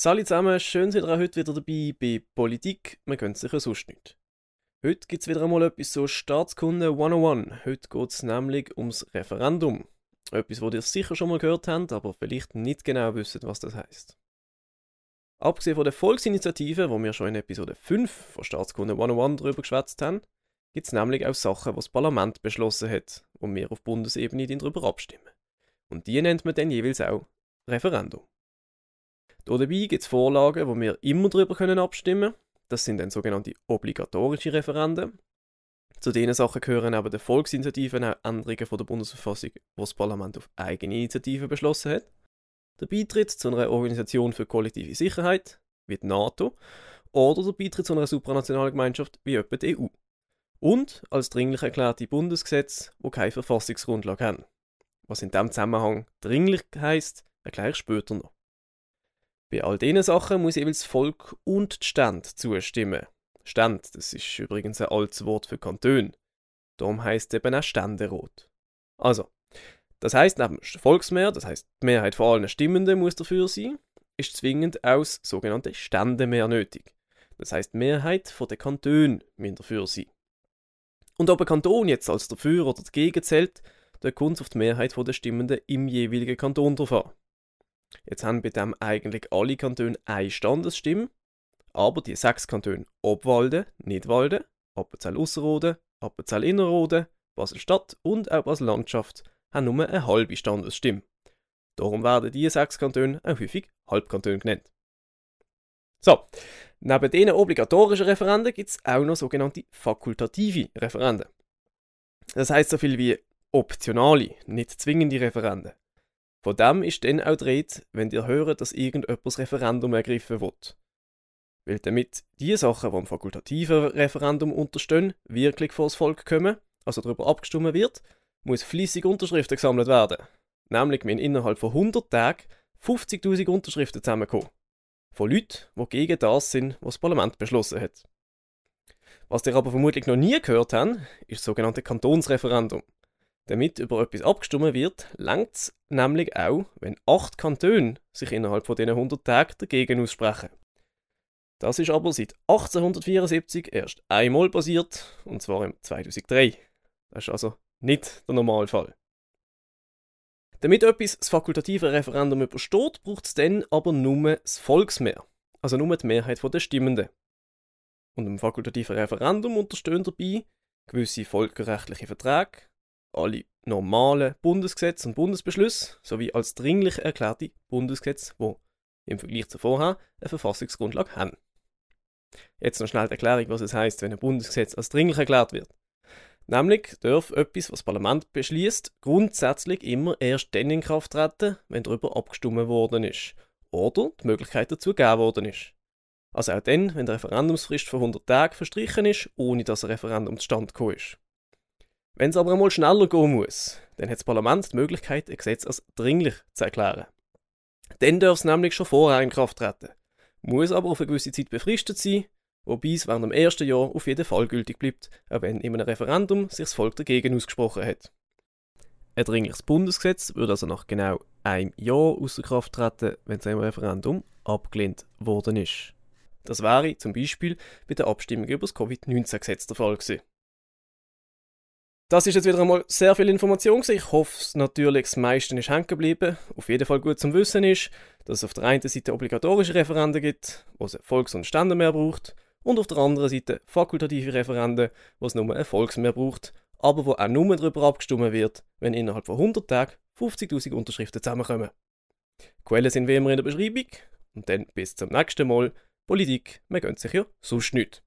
Salut zusammen, schön seid ihr heute wieder dabei bei Politik, man gönnt sich ja sonst nicht. Heute gibt es wieder einmal etwas so Staatskunde 101. Heute geht es nämlich ums Referendum. Etwas, was ihr sicher schon mal gehört habt, aber vielleicht nicht genau wisst, was das heißt. Abgesehen von der Volksinitiative, wo wir schon in Episode 5 von Staatskunde 101 darüber geschwätzt haben, gibt es nämlich auch Sachen, die das Parlament beschlossen hat, wo wir auf Bundesebene darüber abstimmen. Und die nennt man dann jeweils auch Referendum. Dabei gibt es Vorlagen, wo wir immer darüber können abstimmen können. Das sind dann sogenannte obligatorische Referenden. Zu diesen Sachen gehören aber der Volksinitiativen auch Änderungen von der Bundesverfassung, die das Parlament auf eigene Initiative beschlossen hat. Der Beitritt zu einer Organisation für kollektive Sicherheit, wie die NATO, oder der Beitritt zu einer supranationalen Gemeinschaft, wie etwa die EU. Und als dringlich erklärte Bundesgesetze, wo keine Verfassungsgrundlage haben. Was in diesem Zusammenhang dringlich heisst, erkläre ich später noch. Bei all diesen Sachen muss jeweils das Volk und die Stände zustimmen. Stand, das ist übrigens ein altes Wort für Kanton. Darum heißt es eben auch Ständerat. Also, das heißt neben Volksmehr, das heißt die Mehrheit von allen Stimmenden muss dafür sein, ist zwingend auch das sogenannte Ständemehr nötig. Das heißt die Mehrheit von den Kantonen müssen dafür sein. Und ob ein Kanton jetzt als dafür oder dagegen zählt, da kommt es auf die Mehrheit der Stimmenden im jeweiligen Kanton drauf an. Jetzt haben bei dem eigentlich alle Kantone eine Standesstimme, aber die sechs Kantone Obwalden, Nidwalden, Appenzell-Ausserrhoden, Appenzell-Innerrhoden, Basel-Stadt und auch Basel-Landschaft haben nur eine halbe Standesstimme. Darum werden diese sechs Kantone auch häufig Halbkantone genannt. So, neben diesen obligatorischen Referenden gibt es auch noch sogenannte fakultative Referenden. Das heißt so viel wie optionale, nicht zwingende Referenden. Von dem ist dann auch dreht, wenn ihr hört, dass irgendjemand das Referendum ergriffen wird. Weil damit die Sachen, die im fakultativen Referendum unterstehen, wirklich vor das Volk kommen, also darüber abgestimmt wird, muss fließig Unterschriften gesammelt werden. Nämlich müssen innerhalb von 100 Tagen 50.000 Unterschriften zusammenkommen. Von Leuten, die gegen das sind, was das Parlament beschlossen hat. Was ihr aber vermutlich noch nie gehört habt, ist das sogenannte Kantonsreferendum. Damit über etwas abgestimmt wird, langt es nämlich auch, wenn acht Kantone sich innerhalb von diesen 100 Tagen dagegen aussprechen. Das ist aber seit 1874 erst einmal passiert, und zwar im 2003. Das ist also nicht der Normalfall. Damit etwas das fakultative Referendum übersteht, braucht es dann aber nur das Volksmehr, also nur die Mehrheit der Stimmenden. Und im fakultativen Referendum unterstehen dabei gewisse völkerrechtliche Verträge, alle normalen Bundesgesetze und Bundesbeschlüsse sowie als dringlich erklärte Bundesgesetze, die im Vergleich zu vorher eine Verfassungsgrundlage haben. Jetzt noch schnell die Erklärung, was es heißt, wenn ein Bundesgesetz als dringlich erklärt wird. Nämlich darf etwas, was das Parlament beschließt, grundsätzlich immer erst dann in Kraft treten, wenn darüber abgestimmt worden ist oder die Möglichkeit dazu gegeben worden ist. Also auch dann, wenn die Referendumsfrist von 100 Tagen verstrichen ist, ohne dass ein Referendum zustande gekommen ist. Wenn es aber einmal schneller gehen muss, dann hat das Parlament die Möglichkeit, ein Gesetz als dringlich zu erklären. Dann darf es nämlich schon vorher in Kraft treten, muss aber auf eine gewisse Zeit befristet sein, wobei es während dem ersten Jahr auf jeden Fall gültig bleibt, auch wenn in einem Referendum sich das Volk dagegen ausgesprochen hat. Ein dringliches Bundesgesetz würde also nach genau einem Jahr außer Kraft treten, wenn es im Referendum abgelehnt worden ist. Das wäre zum Beispiel bei der Abstimmung über das Covid-19-Gesetz der Fall gewesen. Das ist jetzt wieder einmal sehr viel Information. Ich hoffe natürlich, das meiste ist hängen geblieben. Auf jeden Fall gut zum Wissen ist, dass es auf der einen Seite obligatorische Referenden gibt, wo es Volks- und Ständemehr braucht, und auf der anderen Seite fakultative Referenden, wo es nur ein Volksmehr braucht, aber wo auch nur darüber abgestimmt wird, wenn innerhalb von 100 Tagen 50.000 Unterschriften zusammenkommen. Quellen sind wie immer in der Beschreibung. Und dann bis zum nächsten Mal. Politik, man gönnt sich ja sonst nichts.